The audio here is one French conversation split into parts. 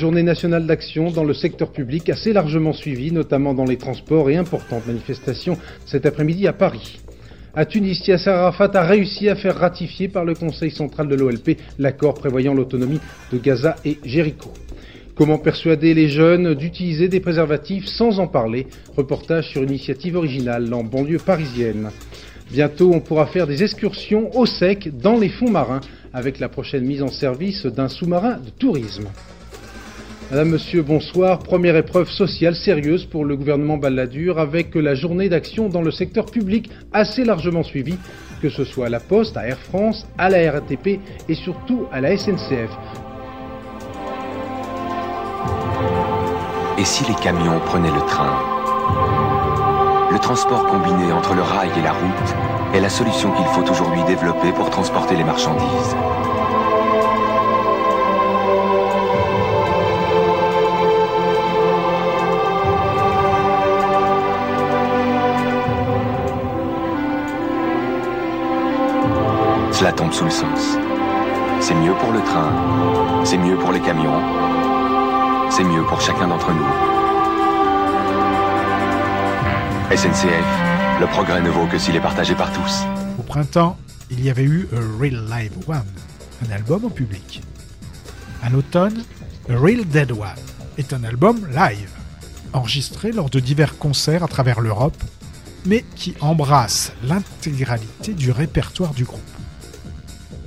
Journée nationale d'action dans le secteur public assez largement suivie, notamment dans les transports et importantes manifestations cet après-midi à Paris. À Tunis, Yasser Arafat a réussi à faire ratifier par le Conseil central de l'OLP l'accord prévoyant l'autonomie de Gaza et Jéricho. Comment persuader les jeunes d'utiliser des préservatifs sans en parler? Reportage sur une initiative originale en banlieue parisienne. Bientôt, on pourra faire des excursions au sec dans les fonds marins avec la prochaine mise en service d'un sous-marin de tourisme. Madame, Monsieur, bonsoir. Première épreuve sociale sérieuse pour le gouvernement Balladur avec la journée d'action dans le secteur public assez largement suivie, que ce soit à la Poste, à Air France, à la RATP et surtout à la SNCF. Et si les camions prenaient le train? Le transport combiné entre le rail et la route est la solution qu'il faut aujourd'hui développer pour transporter les marchandises. Cela tombe sous le sens. C'est mieux pour le train, c'est mieux pour les camions, c'est mieux pour chacun d'entre nous. SNCF, le progrès ne vaut que s'il est partagé par tous. Au printemps, il y avait eu A Real Live One, un album en public. À l'automne, A Real Dead One est un album live, enregistré lors de divers concerts à travers l'Europe, mais qui embrasse l'intégralité du répertoire du groupe.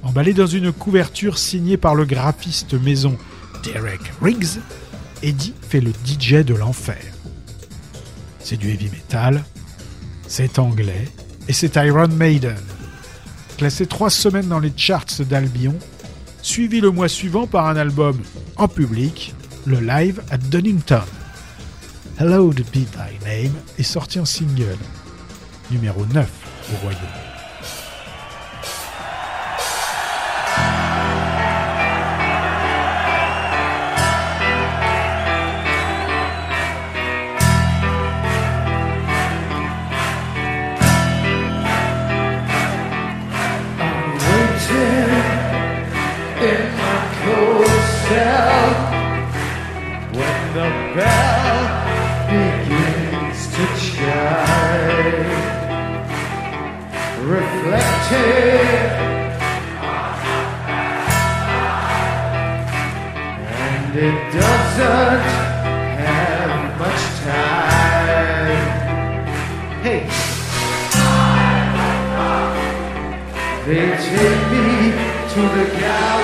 Emballé dans une couverture signée par le graphiste maison Derek Riggs, Eddie fait le DJ de l'enfer. C'est du heavy metal, c'est anglais et c'est Iron Maiden. Classé trois semaines dans les charts d'Albion, suivi le mois suivant par un album en public, le live à Dunnington. Hello to Be Thy Name est sorti en single, numéro 9 au Royaume. to the gallery.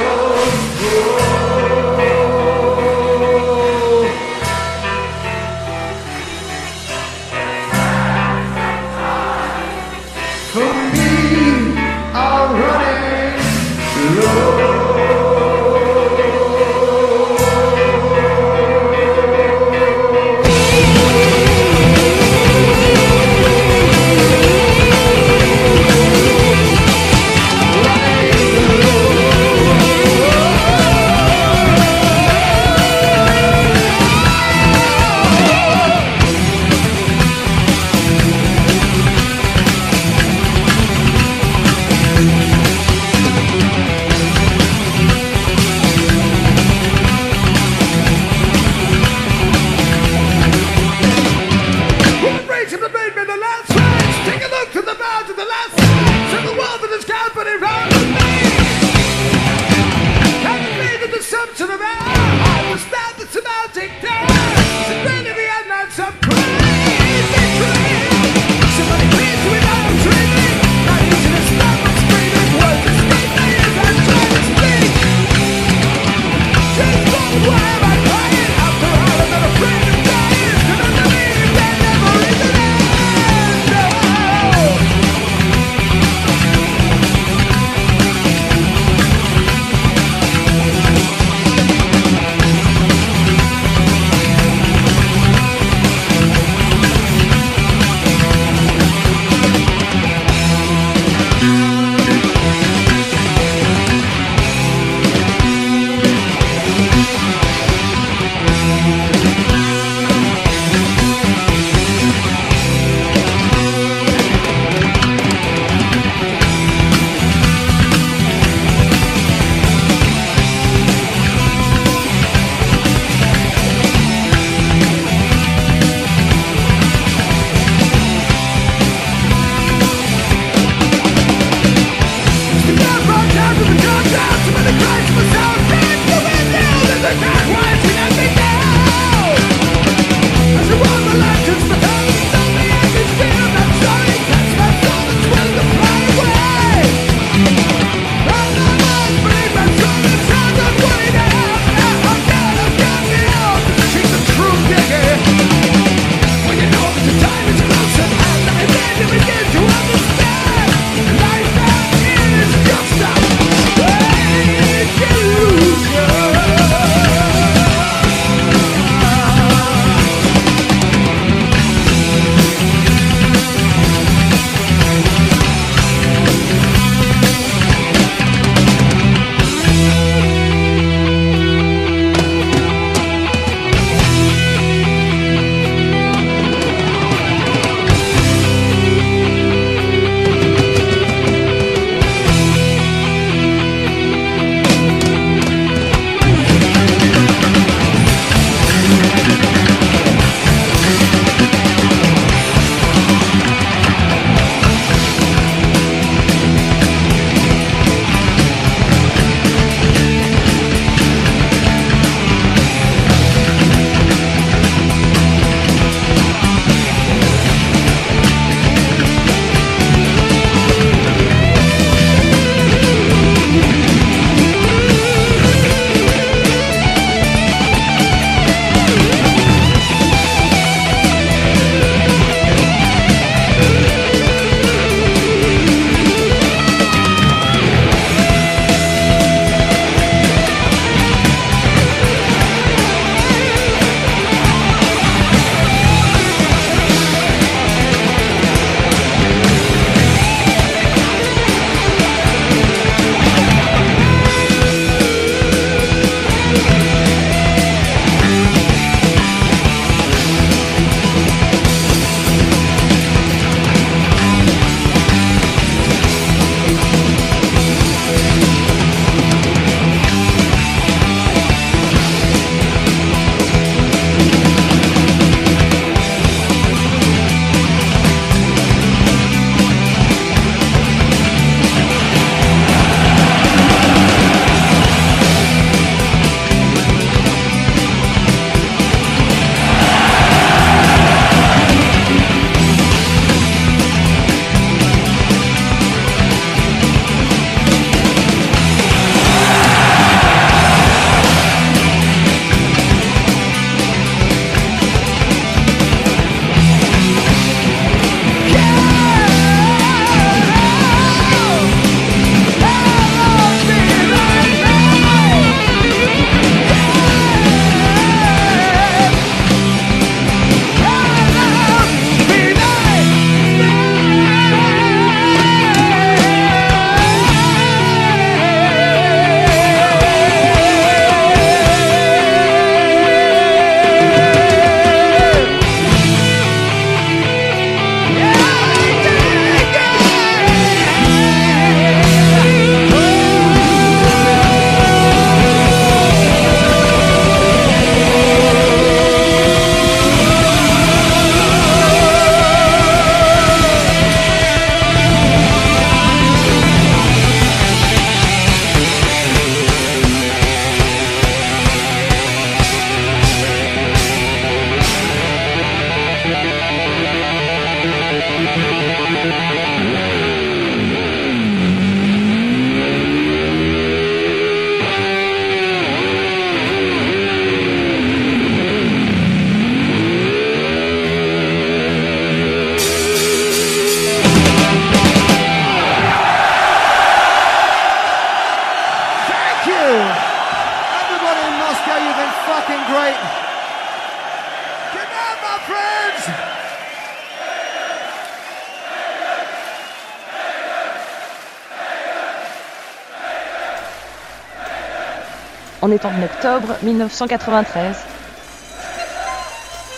Octobre 1993.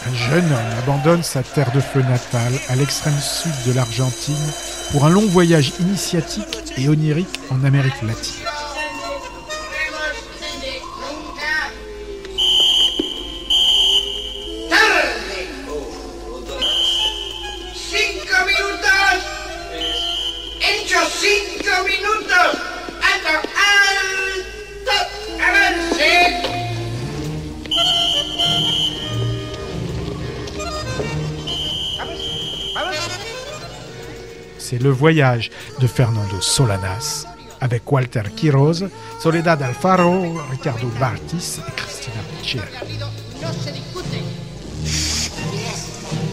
Un jeune homme abandonne sa terre de feu natale à l'extrême sud de l'Argentine pour un long voyage initiatique et onirique en Amérique latine. Voyage de Fernando Solanas avec Walter Quiroz, Soledad Alfaro, Ricardo Bartis et Cristina Pichel.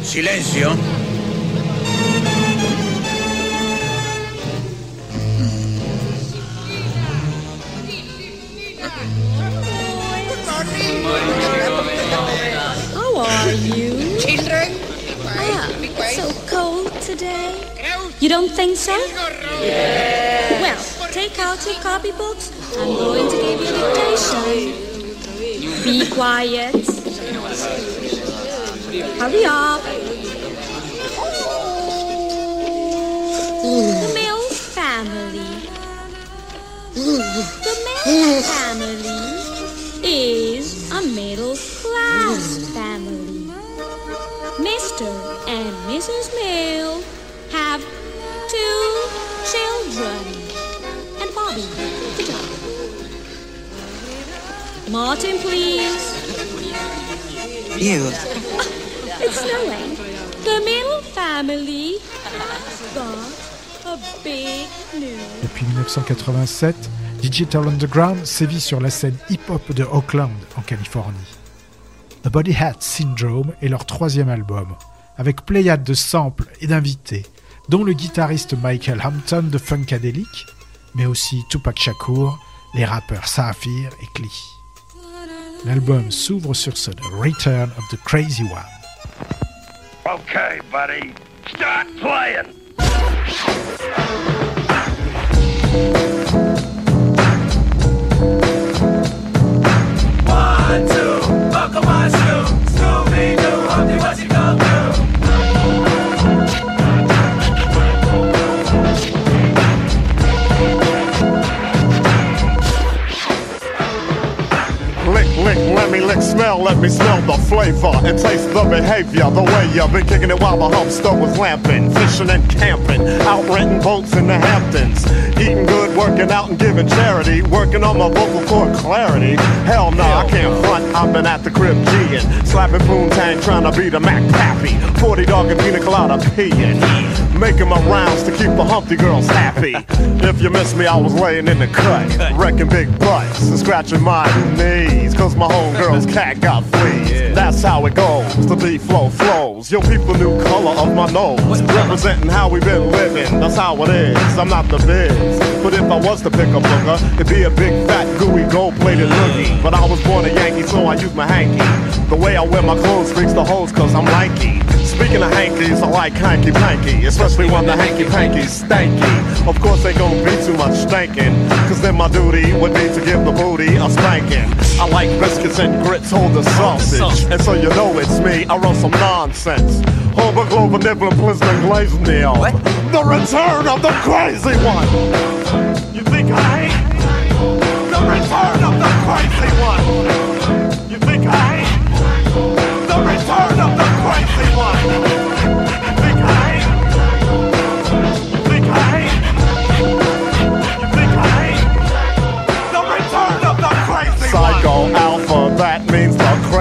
Silencio. How are you? Children. Ah, so cold today. You don't think so? Yes. Well, take out your copybooks. I'm going to give you dictation. Be quiet. Hurry up. The Mill family. The Mill family Martin, please. You. It's snowing. The Middle family got a big news. Depuis 1987, Digital Underground sévit sur la scène hip-hop de Oakland, en Californie. The Body Hat Syndrome est leur troisième album, avec pléiade de samples et d'invités, dont le guitariste Michael Hampton de Funkadelic, mais aussi Tupac Shakur, les rappeurs Saphir et Klee. L'album s'ouvre sur ce The Return of the Crazy One. Okay, buddy. Start playing. Smell, let me smell the flavor and taste the behavior. The way you've been kicking it while the hump stove was lamping, fishing and camping, out renting boats in the Hamptons, eating good, working out and giving charity, working on my vocal cord clarity. Hell no, I can't front. I've been at the crib G'ing, slapping poontang, trying to beat a Mac Pappy, 40 dog and pina colada peeing. Making my rounds to keep the Humpty girls happy. If you miss me, I was laying in the cut, wrecking big butts and scratching my knees. Cause my homegirl's cat got fleas. That's how it goes. The beat flow flows. Yo, people new color of my nose. Representing how we been living. That's how it is. I'm not the biz. But if I was to pick a booger, it'd be a big fat gooey gold plated loogie. But I was born a Yankee, so I use my hanky. The way I wear my clothes freaks the hoes cause I'm lanky. Speaking of hankies, I like hanky panky, especially when the hanky panky's stanky. Of course, they gon' be too much stankin', cause then my duty would be to give the booty a spanking. I like biscuits and grits, hold the sausage. And so you know it's me, I run some nonsense. Holbrook, Glover, Nibbler, Blizzman, Glazed Neil. The return of the crazy one. You think I ain't? The return of the crazy one. You think I ain't?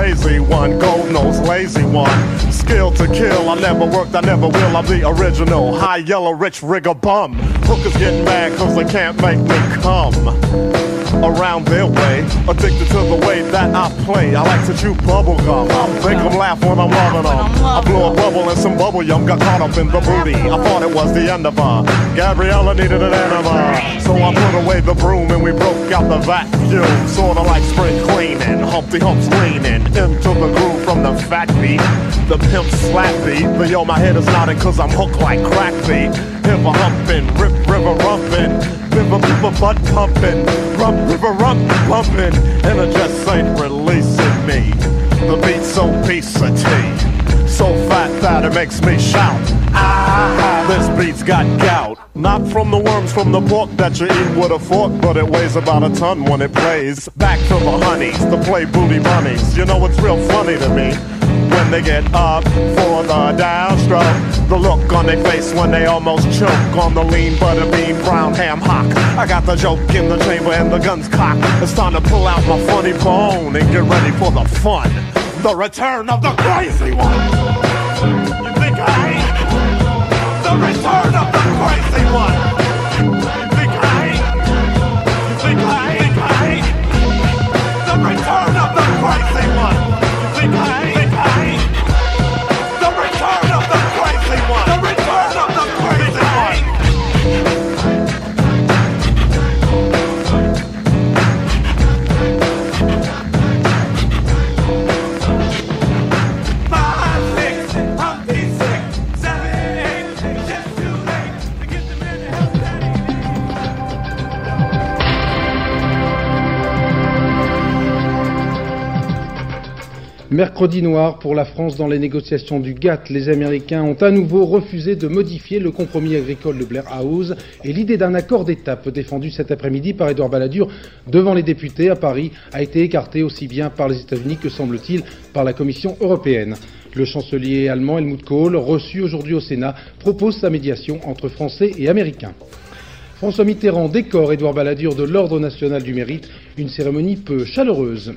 crazy one, gold lazy one. Skill to kill, I never worked, I never will. I'm the original, high yellow, rich rigger bum. Hookers get mad cause they can't make me come around their way. Addicted to the way that I play. I like to chew bubble gum. I make them laugh when I'm loving them. I blow a bubble and some bubble yum got caught up in the booty. I thought it was the end of her. Gabriella needed an enema. So I put away the broom and we broke out the vacuum. Sorta like spring cleaning. Humpty Hump's leaning into the groove from the fat beat. the pimp slap beat. But yo, my head is nodding cause I'm hooked like crack beat. Hip a humping, rip river rumping, river river butt pumping, rump river rump pumping, and it just ain't releasing me. The beat's so tea, so fat that it makes me shout. Ah, this beat's got gout. Not from the worms from the pork that you eat with a fork, but it weighs about a ton when it plays. Back to the honeys, the play booty bunnies. You know it's real funny to me when they get up for the downstroke. The look on their face when they almost choke on the lean butter bean brown ham hock. I got the joke in the chamber and the gun's cocked. It's time to pull out my funny bone and get ready for the fun. The return of the crazy one. You think I ain't? The return of the crazy one. Mercredi noir pour la France dans les négociations du GATT. Les Américains ont à nouveau refusé de modifier le compromis agricole de Blair House et l'idée d'un accord d'étape défendu cet après-midi par Edouard Balladur devant les députés à Paris a été écartée aussi bien par les États-Unis que semble-t-il par la Commission européenne. Le chancelier allemand Helmut Kohl, reçu aujourd'hui au Sénat, propose sa médiation entre Français et Américains. François Mitterrand décore Édouard Balladur de l'Ordre national du mérite, une cérémonie peu chaleureuse.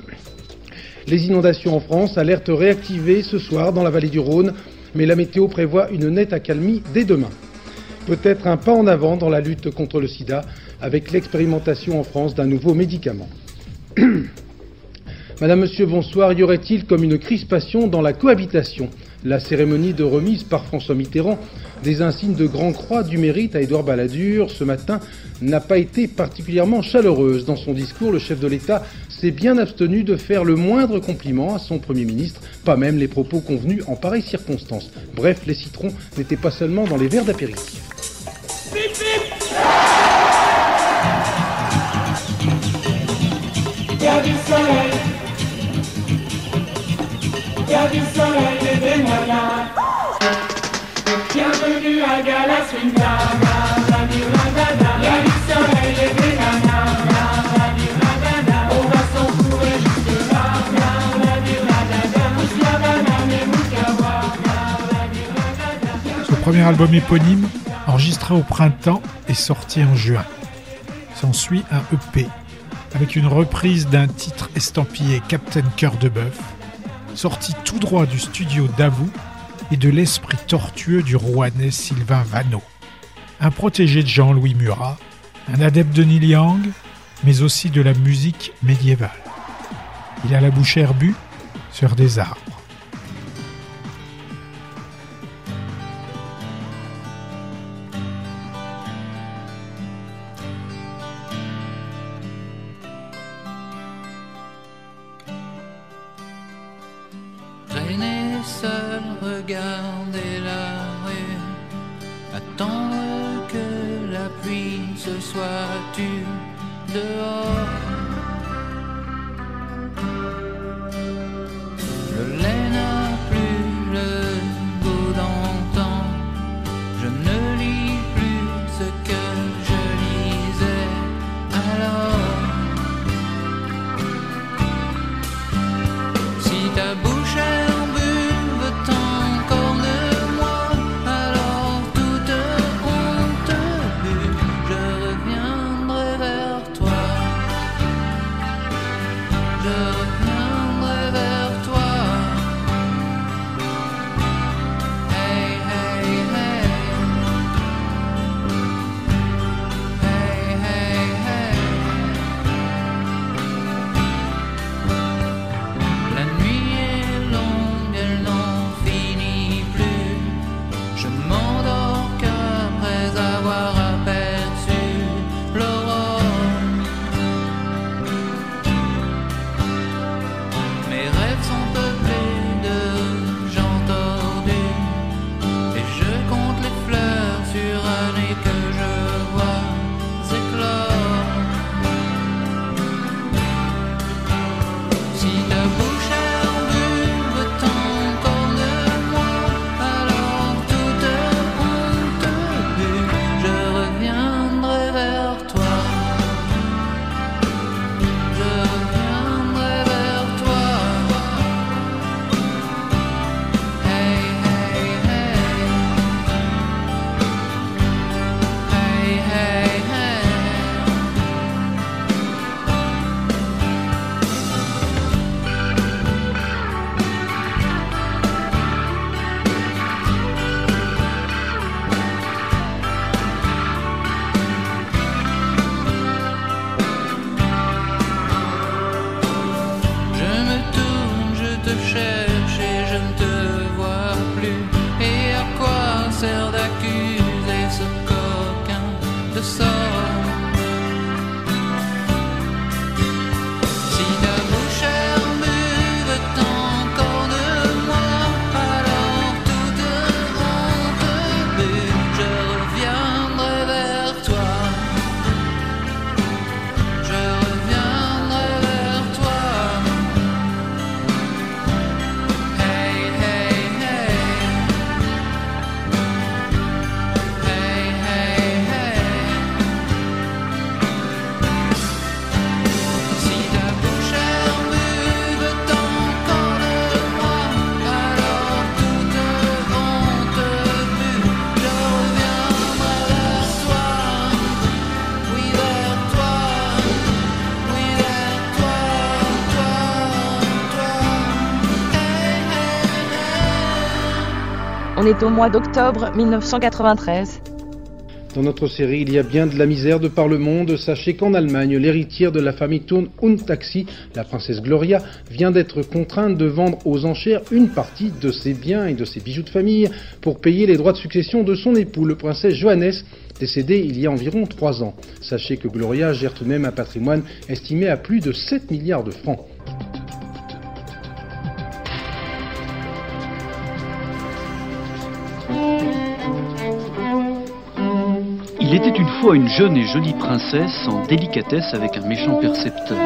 Les inondations en France, alerte réactivée ce soir dans la vallée du Rhône, mais la météo prévoit une nette accalmie dès demain. Peut-être un pas en avant dans la lutte contre le sida avec l'expérimentation en France d'un nouveau médicament. Madame, Monsieur, bonsoir. Y aurait-il comme une crispation dans la cohabitation? La cérémonie de remise par François Mitterrand des insignes de Grand Croix du mérite à Édouard Balladur ce matin n'a pas été particulièrement chaleureuse. Dans son discours, le chef de l'État s'est bien abstenu de faire le moindre compliment à son Premier ministre, pas même les propos convenus en pareille circonstance. Bref, les citrons n'étaient pas seulement dans les verres d'apéritif. Premier album éponyme, enregistré au printemps, est sorti en juin. S'ensuit un EP, avec une reprise d'un titre estampillé Captain Cœur de Bœuf, sorti tout droit du studio Davout et de l'esprit tortueux du rouennais Sylvain Vanneau. Un protégé de Jean-Louis Murat, un adepte de Neil mais aussi de la musique médiévale. Il a la bouche herbue sur des arbres. Dehors. Le au mois d'octobre 1993. Dans notre série, il y a bien de la misère de par le monde. Sachez qu'en Allemagne, l'héritière de la famille Thurn und Taxi, la princesse Gloria, vient d'être contrainte de vendre aux enchères une partie de ses biens et de ses bijoux de famille pour payer les droits de succession de son époux, le princesse Johannes, décédé il y a environ trois ans. Sachez que Gloria gère tout de même un patrimoine estimé à plus de 7 milliards de francs. Une jeune et jolie princesse en délicatesse avec un méchant percepteur.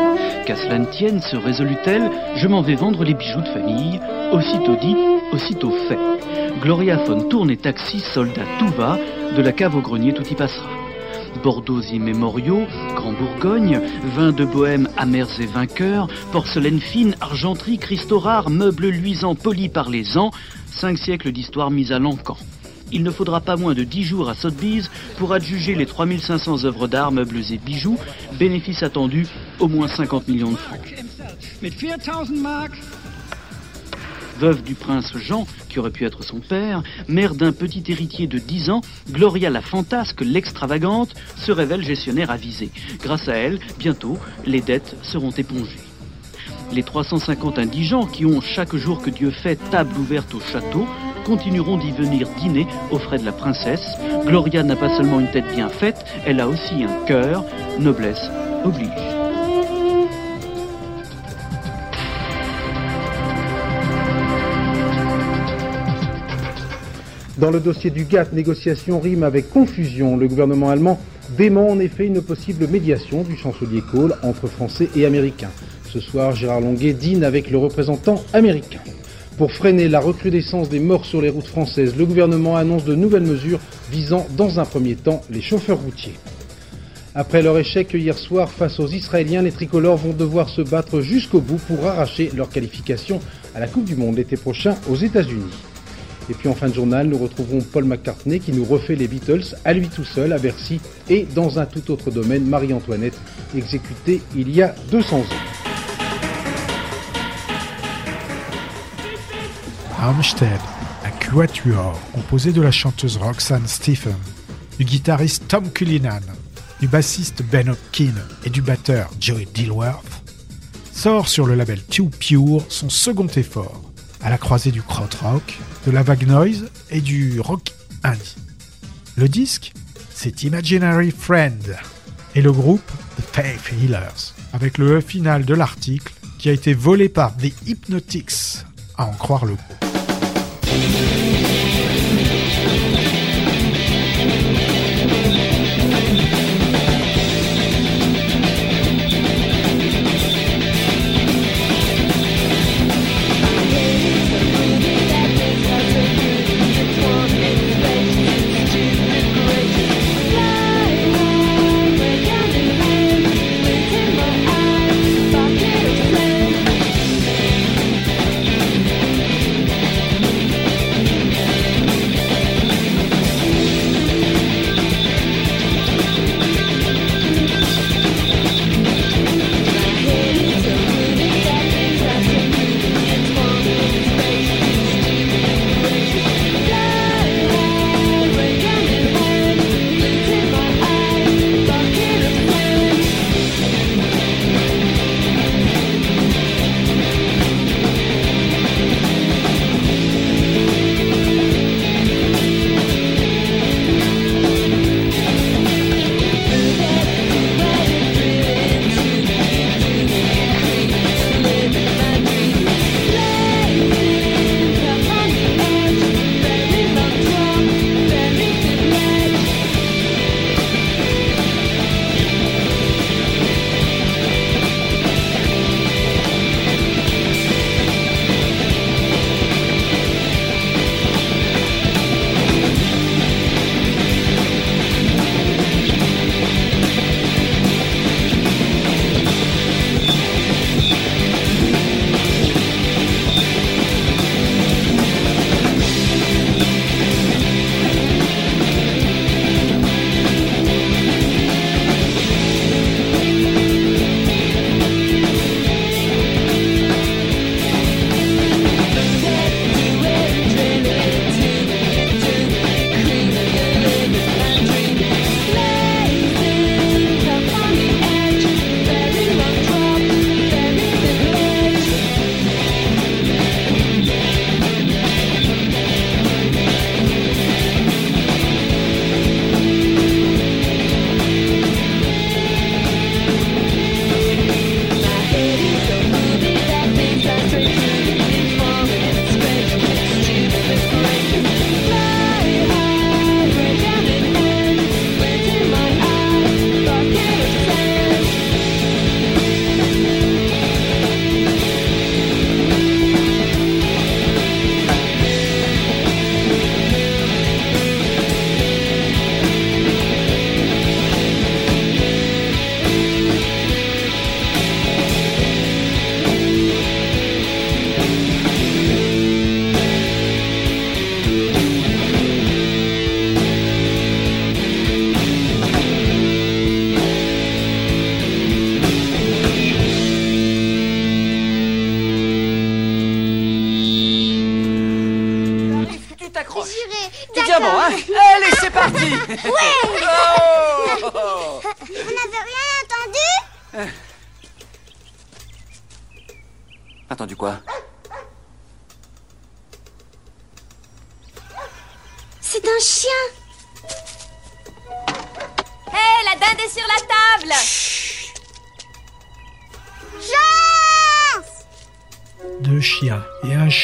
Qu'à cela ne tienne, se résolut-elle, je m'en vais vendre les bijoux de famille. Aussitôt dit, aussitôt fait. Gloria von tourne et taxi, soldat tout va, de la cave au grenier tout y passera. Bordeaux immémoriaux, Grand Bourgogne, vins de bohème amers et vainqueurs, porcelaine fine, argenterie, cristaux rares, meubles luisants polis par les ans, cinq siècles d'histoire mise à l'encan. Il ne faudra pas moins de dix jours à Sotheby's pour adjuger les 3500 œuvres d'art, meubles et bijoux, bénéfice attendu au moins 50 millions de francs. Veuve du prince Jean, qui aurait pu être son père, mère d'un petit héritier de 10 ans, Gloria la fantasque, l'extravagante, se révèle gestionnaire avisée. Grâce à elle, bientôt, les dettes seront épongées. Les 350 indigents qui ont, chaque jour que Dieu fait, table ouverte au château, continueront d'y venir dîner aux frais de la princesse. Gloria n'a pas seulement une tête bien faite, elle a aussi un cœur. Noblesse oblige. Dans le dossier du GATT, négociation rime avec confusion. Le gouvernement allemand dément en effet une possible médiation du chancelier Kohl entre Français et Américains. Ce soir, Gérard Longuet dîne avec le représentant américain. Pour freiner la recrudescence des morts sur les routes françaises, le gouvernement annonce de nouvelles mesures visant dans un premier temps les chauffeurs routiers. Après leur échec hier soir face aux Israéliens, les tricolores vont devoir se battre jusqu'au bout pour arracher leur qualification à la Coupe du Monde l'été prochain aux États-Unis. Et puis en fin de journal, nous retrouverons Paul McCartney qui nous refait les Beatles à lui tout seul à Bercy et dans un tout autre domaine, Marie-Antoinette, exécutée il y a 200 ans. Armstead, un quatuor composé de la chanteuse Roxanne Stephen, du guitariste Tom Cullinan, du bassiste Ben Hopkins et du batteur Joey Dilworth, sort sur le label Too Pure son second effort, à la croisée du krautrock, de la vague noise et du rock indie. Le disque, c'est Imaginary Friend et le groupe The Faith Healers, avec le E final de l'article qui a été volé par The Hypnotics, à en croire le groupe.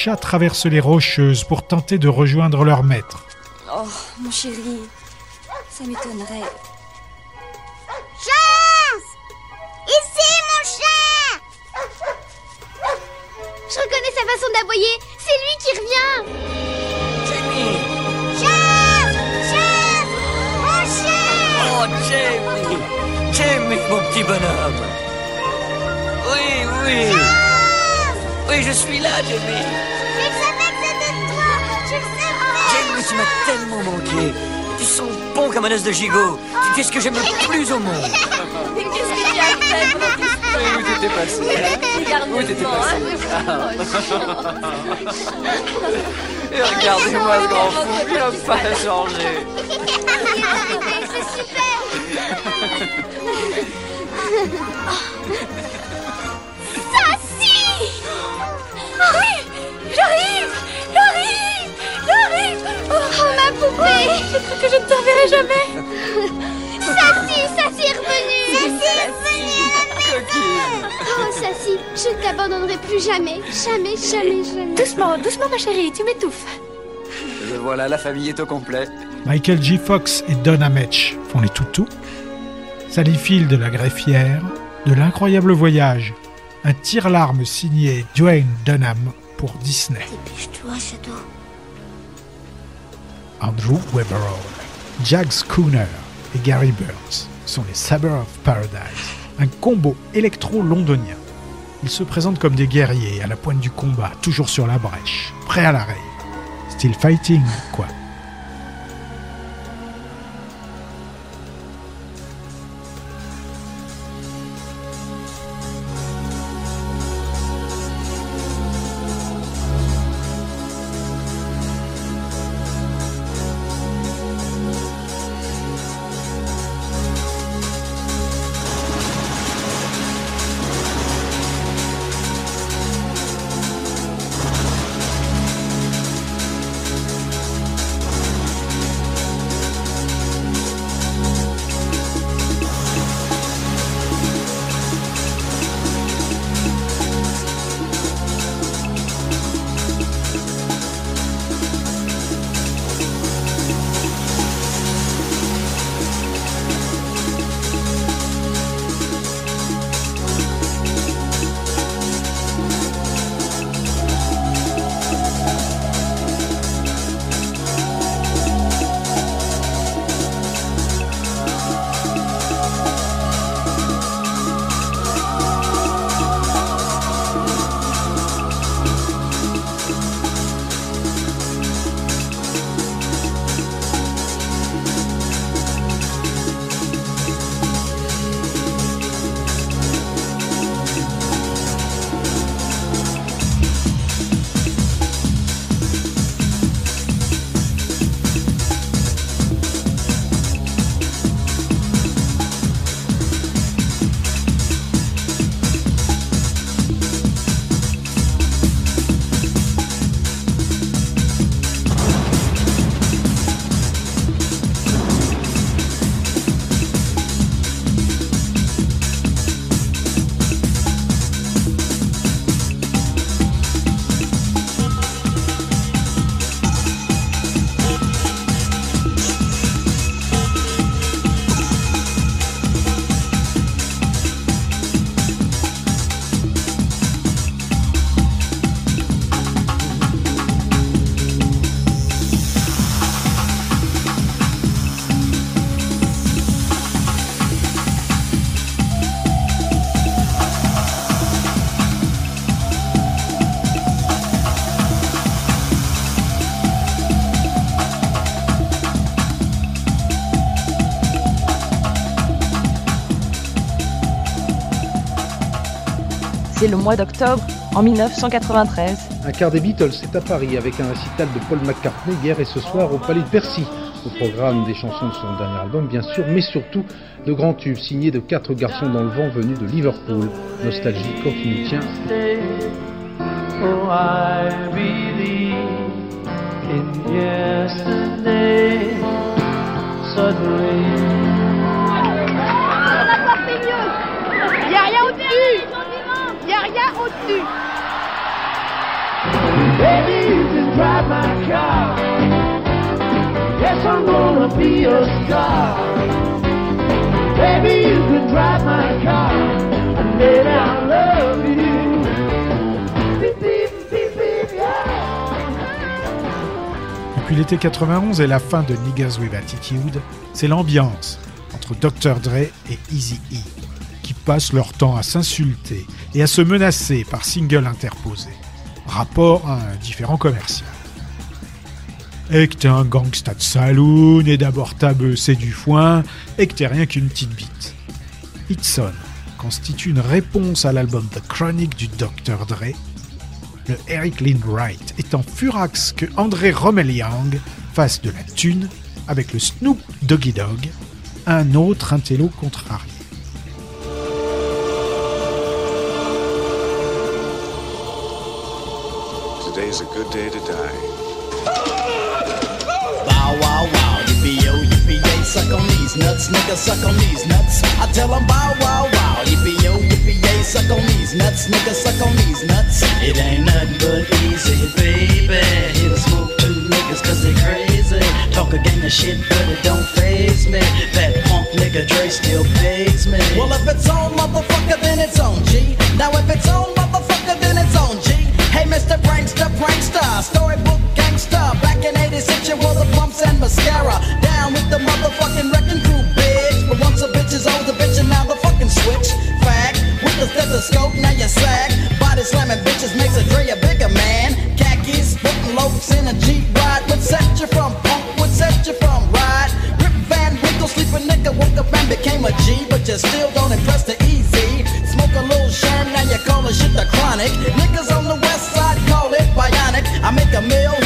Chat traversent les rocheuses pour tenter de rejoindre leur maître. Oh, mon chéri, ça m'étonnerait. Je suis là, Jamie Je savais que c'était toi. Je le savais. Jamie, tu m'as tellement manqué. Tu sens bon comme un os de gigot. Tu es ce que j'aime le plus au monde. Mais qu'est-ce que tu as fait, petit Où t'étais passé. Où t'étais passé. Et regardez-moi ce grand fou, il a pas changé. C'est super. Oui J'arrive J'arrive J'arrive Oh, ma poupée Je crois que je ne te reverrai jamais Sassy, Sassy est revenue Sassy est revenue Oh, Sassy, je ne t'abandonnerai plus jamais Jamais, jamais, jamais Doucement, doucement, ma chérie, tu m'étouffes. Le voilà, la famille est au complet. Michael J. Fox et Donna Metch font les toutous. Sally Field, la greffière, de l'incroyable voyage, un tire-larme signé Dwayne Dunham pour Disney. Dépêche-toi, Shadow. Andrew Weberall, Jack Schooner et Gary Burns sont les Saber of Paradise, un combo électro-londonien. Ils se présentent comme des guerriers à la pointe du combat, toujours sur la brèche, prêts à la rave. Still fighting, quoi. Le mois d'octobre en 1993. Un quart des Beatles, c'est à Paris avec un récital de Paul McCartney hier et ce soir au Palais de Percy. Au programme des chansons de son dernier album, bien sûr, mais surtout de grands tubes signés de quatre garçons dans le vent venus de Liverpool. Nostalgie quand tu nous tiens. Oh, I believe in yesterday. Suddenly. Il a rien au-dessus Depuis l'été 91 et la fin de Niggas with Attitude, c'est l'ambiance entre Dr. Dre et Eazy-E qui passent leur temps à s'insulter et à se menacer par singles interposés. Rapport à un différent commercial. Et t'es un gangsta de saloon et d'abord tabeux c'est du foin et que t'es rien qu'une petite bite. Hitson constitue une réponse à l'album The Chronic du Dr. Dre le Eric Lynn Wright en furax que André Rommel Young fasse de la thune avec le Snoop Doggy Dog, un autre intello contrarié. Today's a good day to die. Bow wow wow, yippee yo, yippee yay, suck on these nuts, nigga, suck on these nuts. I tell 'em bow wow wow, yippee yo, yippee yay, suck on these nuts, nigga, suck on these nuts. It ain't nothing but easy, baby. Here to smoke two niggas cause they crazy. Talk a gang of shit, but it don't phase me. That punk nigga Dre still pays me. Well, if it's on, motherfucker, then it's on G. Now if it's on, motherfucker, then it's on G. Hey, Mr. Prankster, Prankster, storybook gangster. Back in 86, you wore the pumps and mascara. Down with the motherfucking wrecking crew, bitch. But once a bitch is old, a bitch, and now the fucking switch. Fact, with the stethoscope, now you sag. Body slamming bitches makes a Dre a bigger man. Khakis, putting loafs in a Jeep ride. Would set you from punk, would set you from ride. Rip Van Winkle, sleeping nigga, woke up and became a G. But you still don't impress the easy. You call the shit the chronic. Niggas on the west side call it bionic. I make a meal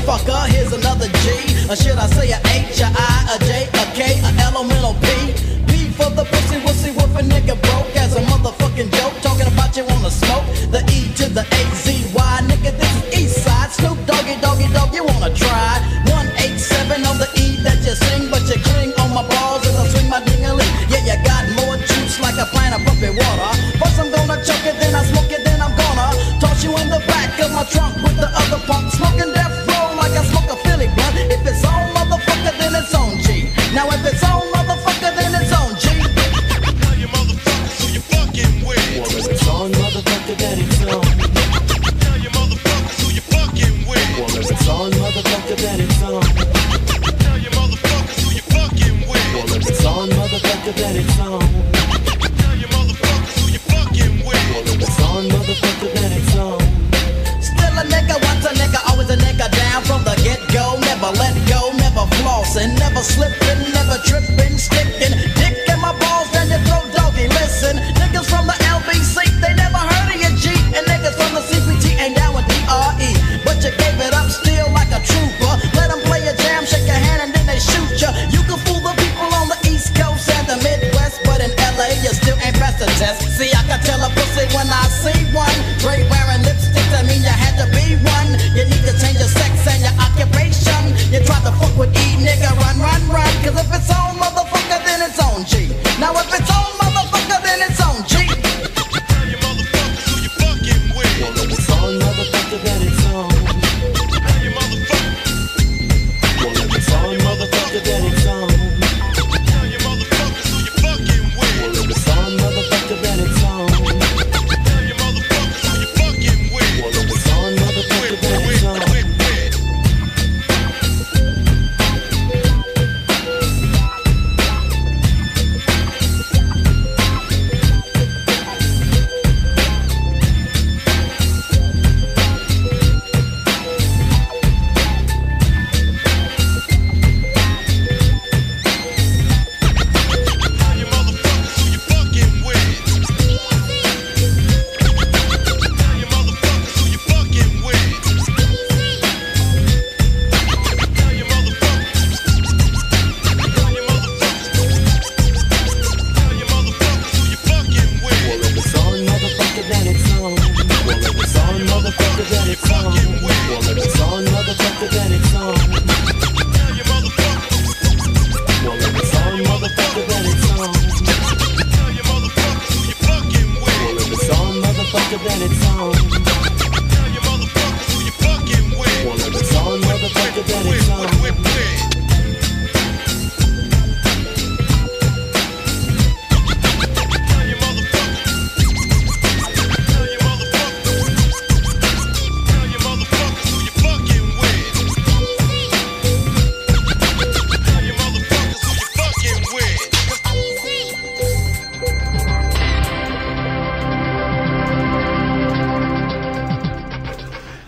motherfucker. Here's another G, or should I say a H,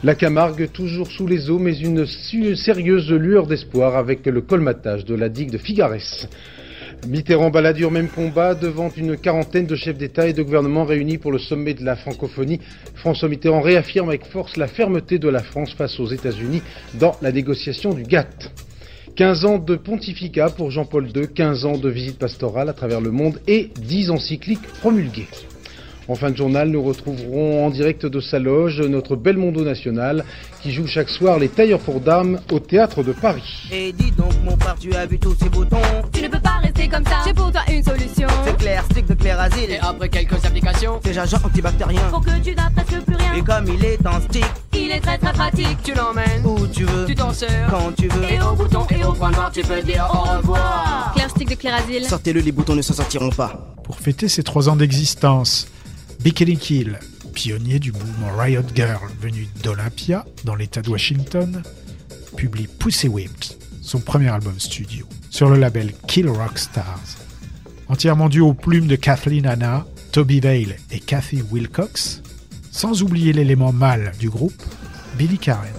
La Camargue toujours sous les eaux, mais une sérieuse lueur d'espoir avec le colmatage de la digue de Figares. Mitterrand baladure même combat devant une quarantaine de chefs d'État et de gouvernement réunis pour le sommet de la francophonie. François Mitterrand réaffirme avec force la fermeté de la France face aux États-Unis dans la négociation du GATT. 15 ans de pontificat pour Jean-Paul II, 15 ans de visite pastorale à travers le monde et 10 encycliques promulguées. En fin de journal, nous retrouverons en direct de sa loge notre Belmondo National qui joue chaque soir les tailleurs pour dames au théâtre de Paris. Et dis donc mon frère, tu as vu tous ces boutons Tu ne peux pas rester comme ça. J'ai pour toi une solution. C'est clair, stick de clair asile. Et après quelques applications, C'est agent antibactérien. Pour que tu n'as presque plus rien. Et comme il est en stick, Il est très très pratique. tu l'emmènes, où tu veux, tu t'en sers. quand tu veux. Et au bouton et au point noir, tu peux dire au revoir. Claire stick de Clairasil. Sortez-le, les boutons ne s'en sortiront pas. Pour fêter ses trois ans d'existence, Bikini Kill, pionnier du mouvement Riot Girl venu d'Olympia, dans l'état de Washington, publie Pussy Whipped, son premier album studio, sur le label Kill Rock Stars. Entièrement dû aux plumes de Kathleen Hanna, Toby Vale et Kathy Wilcox, sans oublier l'élément mâle du groupe, Billy Karen.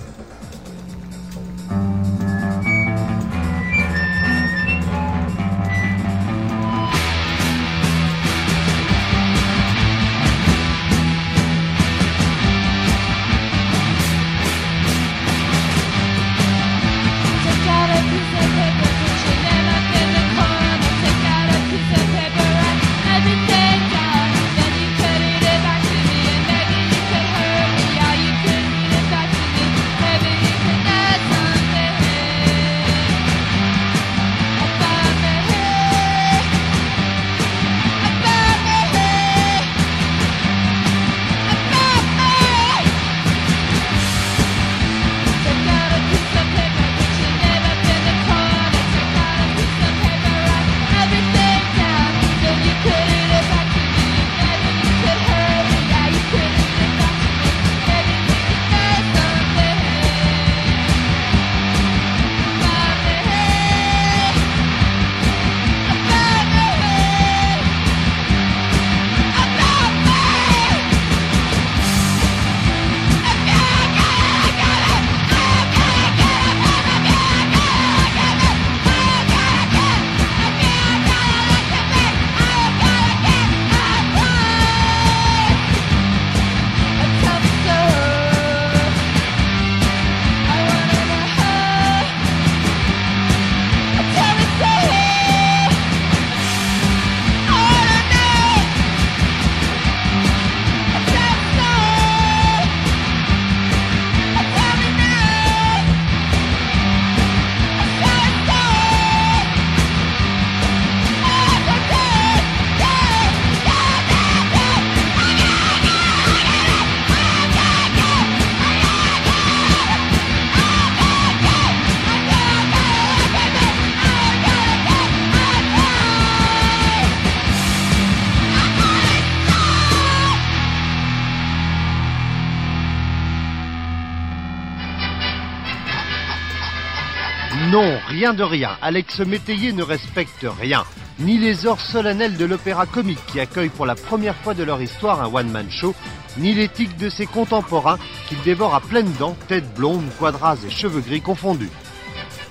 Rien de rien. Alex Métayer ne respecte rien. Ni les heures solennelles de l'opéra comique qui accueille pour la première fois de leur histoire un one-man show, ni l'éthique de ses contemporains qu'il dévore à pleines dents, tête blonde, quadras et cheveux gris confondus.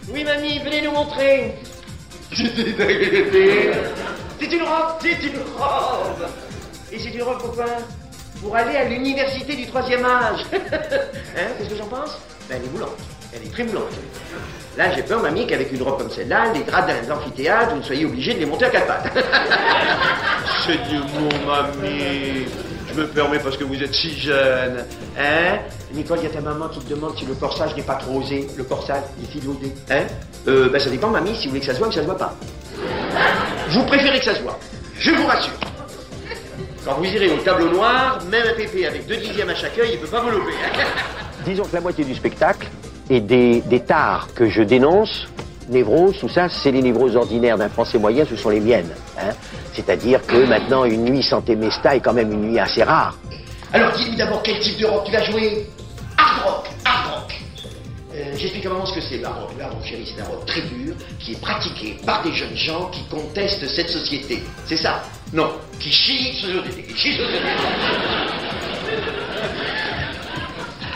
Oui, mamie, venez nous montrer. C'est une robe, c'est une robe. Et c'est une robe pourquoi Pour aller à l'université du troisième âge. hein, qu'est-ce que j'en pense? Ben, elle est moulante. Elle est très moulante. Là, j'ai peur, mamie, qu'avec une robe comme celle-là, les gradins de l'amphithéâtre, vous ne soyez obligés de les monter à quatre pattes. C'est du mon mamie. Je me permets parce que vous êtes si jeune. Hein? Nicole, il y a ta maman qui te demande si le corsage n'est pas trop osé. Le corsage, il est osé. Hein? Euh, ben, ça dépend, mamie, si vous voulez que ça se voit ou que ça se voit pas. Vous préférez que ça se voit. Je vous rassure. Quand vous irez au tableau noir, même un pépé avec deux dixièmes à chaque œil, il peut pas vous louper. Disons que la moitié du spectacle et des, des tares que je dénonce, névroses, tout ça, c'est les névroses ordinaires d'un Français moyen, ce sont les miennes. hein. C'est-à-dire que maintenant, une nuit sans Temesta est quand même une nuit assez rare. Alors dis-nous d'abord quel type de rock tu vas jouer Hard rock, hard rock. Euh, J'explique à maman ce que c'est le hard rock. Le hard rock, chérie, c'est un rock très dur qui est pratiqué par des jeunes gens qui contestent cette société. C'est ça? Non, qui chient sur société, qui.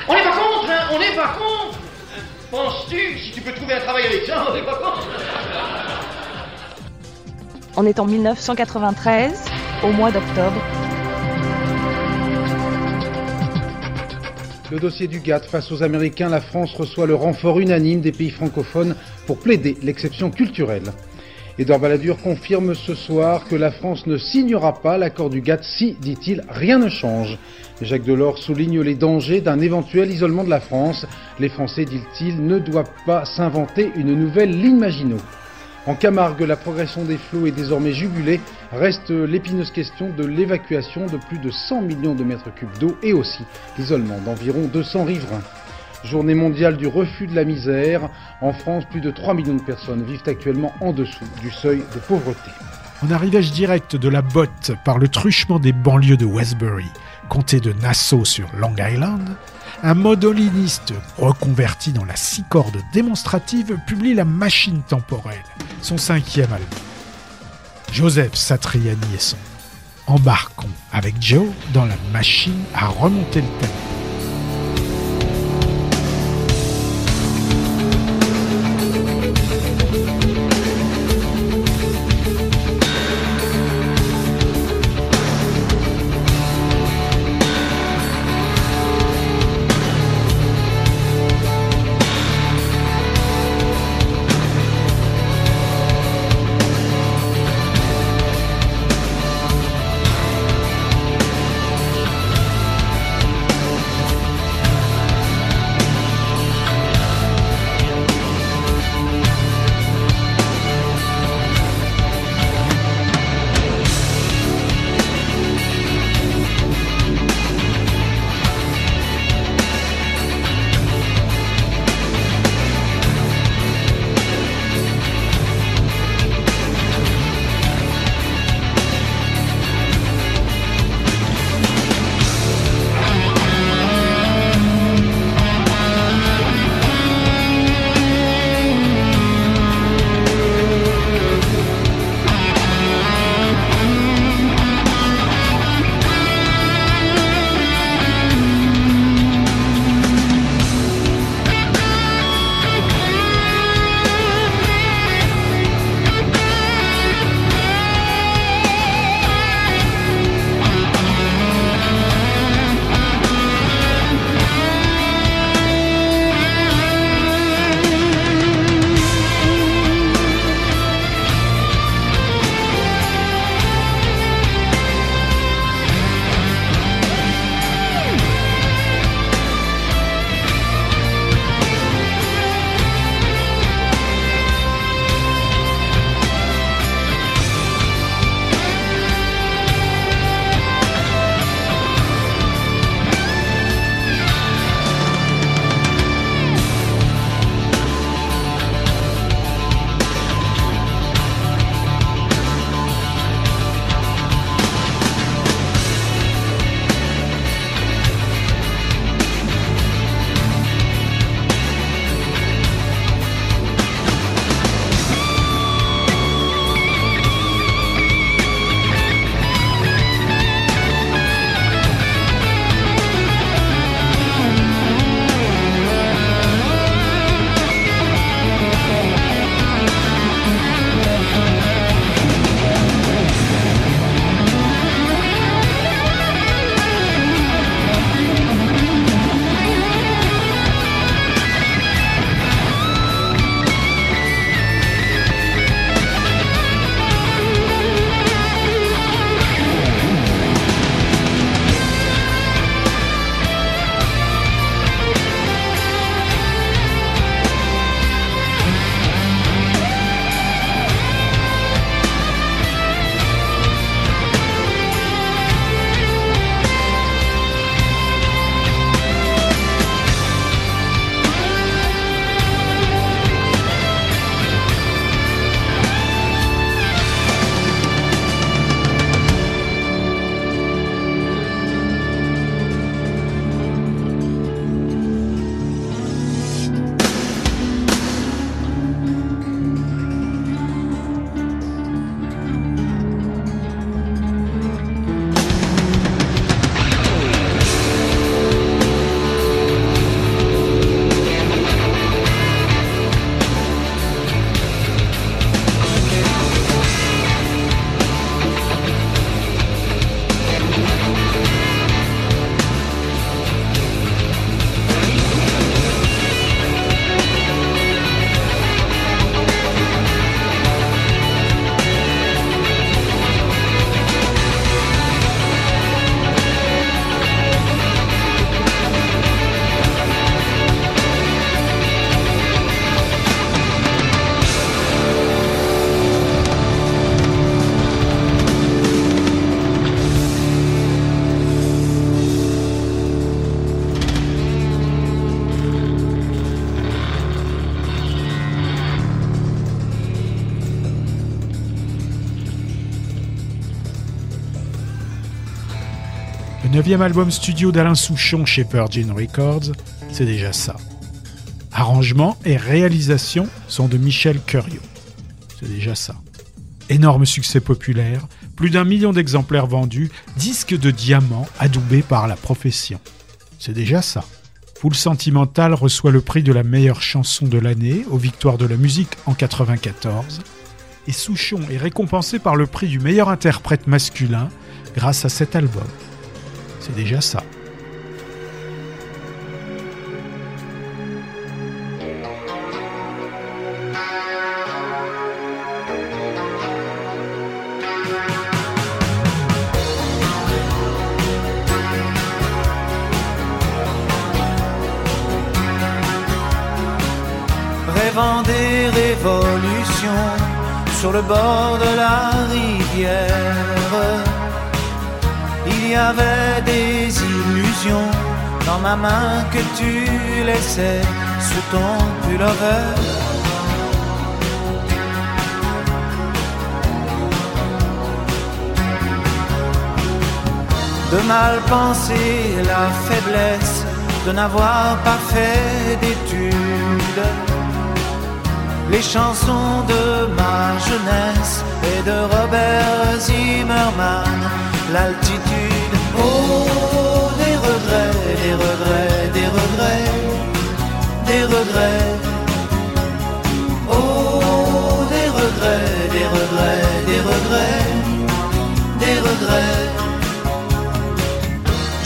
On n'est pas contre, hein on n'est pas contre Penses-tu, si tu peux trouver un travail avec ça, on n'est pas contre On est en 1993, au mois d'octobre. Le dossier du GATT face aux Américains, la France reçoit le renfort unanime des pays francophones pour plaider l'exception culturelle. Édouard Balladur confirme ce soir que la France ne signera pas l'accord du GATT si, dit-il, rien ne change. Jacques Delors souligne les dangers d'un éventuel isolement de la France. Les Français, dit-il, ne doivent pas s'inventer une nouvelle ligne Maginot. En Camargue, la progression des flots est désormais jugulée. Reste l'épineuse question de l'évacuation de plus de 100 millions de mètres cubes d'eau et aussi l'isolement d'environ 200 riverains. Journée mondiale du refus de la misère. En France, plus de 3 millions de personnes vivent actuellement en dessous du seuil de pauvreté. En arrivage direct de la botte par le truchement des banlieues de Westbury, comté de Nassau sur Long Island, un modoliniste reconverti dans la six cordes démonstrative publie La Machine temporelle, son cinquième album. Joseph Satriani et son Embarquons avec Joe dans la machine à remonter le tempo. Album studio d'Alain Souchon chez Virgin Records, c'est déjà ça. Arrangement et réalisation sont de Michel Curiot. C'est déjà ça. Énorme succès populaire, plus d'un million d'exemplaires vendus, disque de diamant adoubé par la profession. C'est déjà ça. Full Sentimental reçoit le prix de la meilleure chanson de l'année aux Victoires de la musique en 94. Et Souchon est récompensé par le prix du meilleur interprète masculin grâce à cet album. C'est déjà ça. rêvant des révolutions sur le bord de la rivière. Il y avait des illusions dans ma main que tu laissais sous ton pullover. De mal penser la faiblesse de n'avoir pas fait d'études les chansons de ma jeunesse et de Robert Zimmerman, l'altitude. Oh, des regrets, des regrets, des regrets, des regrets. Oh, des regrets, des regrets, des regrets, des regrets.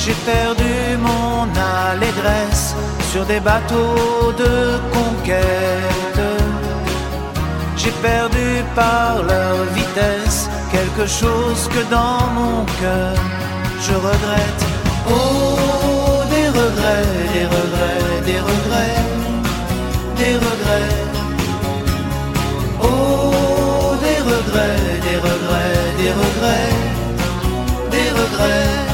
J'ai perdu mon allégresse sur des bateaux de conquête. J'ai perdu par leur vitesse quelque chose que dans mon cœur je regrette. Oh, des regrets, des regrets, des regrets, des regrets. Oh, des regrets, des regrets, des regrets, des regrets.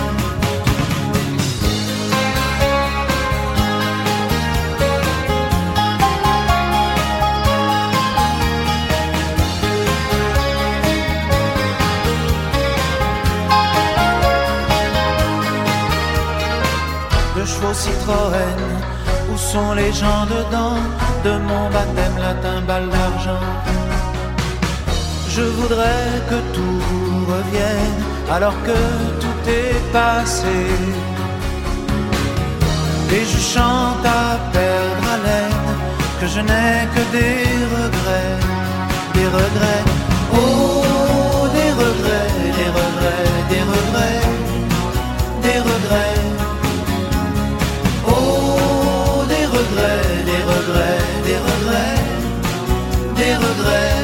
Citroën Où sont les gens dedans De mon baptême latin balle d'argent? Je voudrais que tout revienne Alors que tout est passé. Et je chante à perdre haleine Que je n'ai que des regrets Des regrets. Oh, des regrets, des regrets, des regrets des regrets.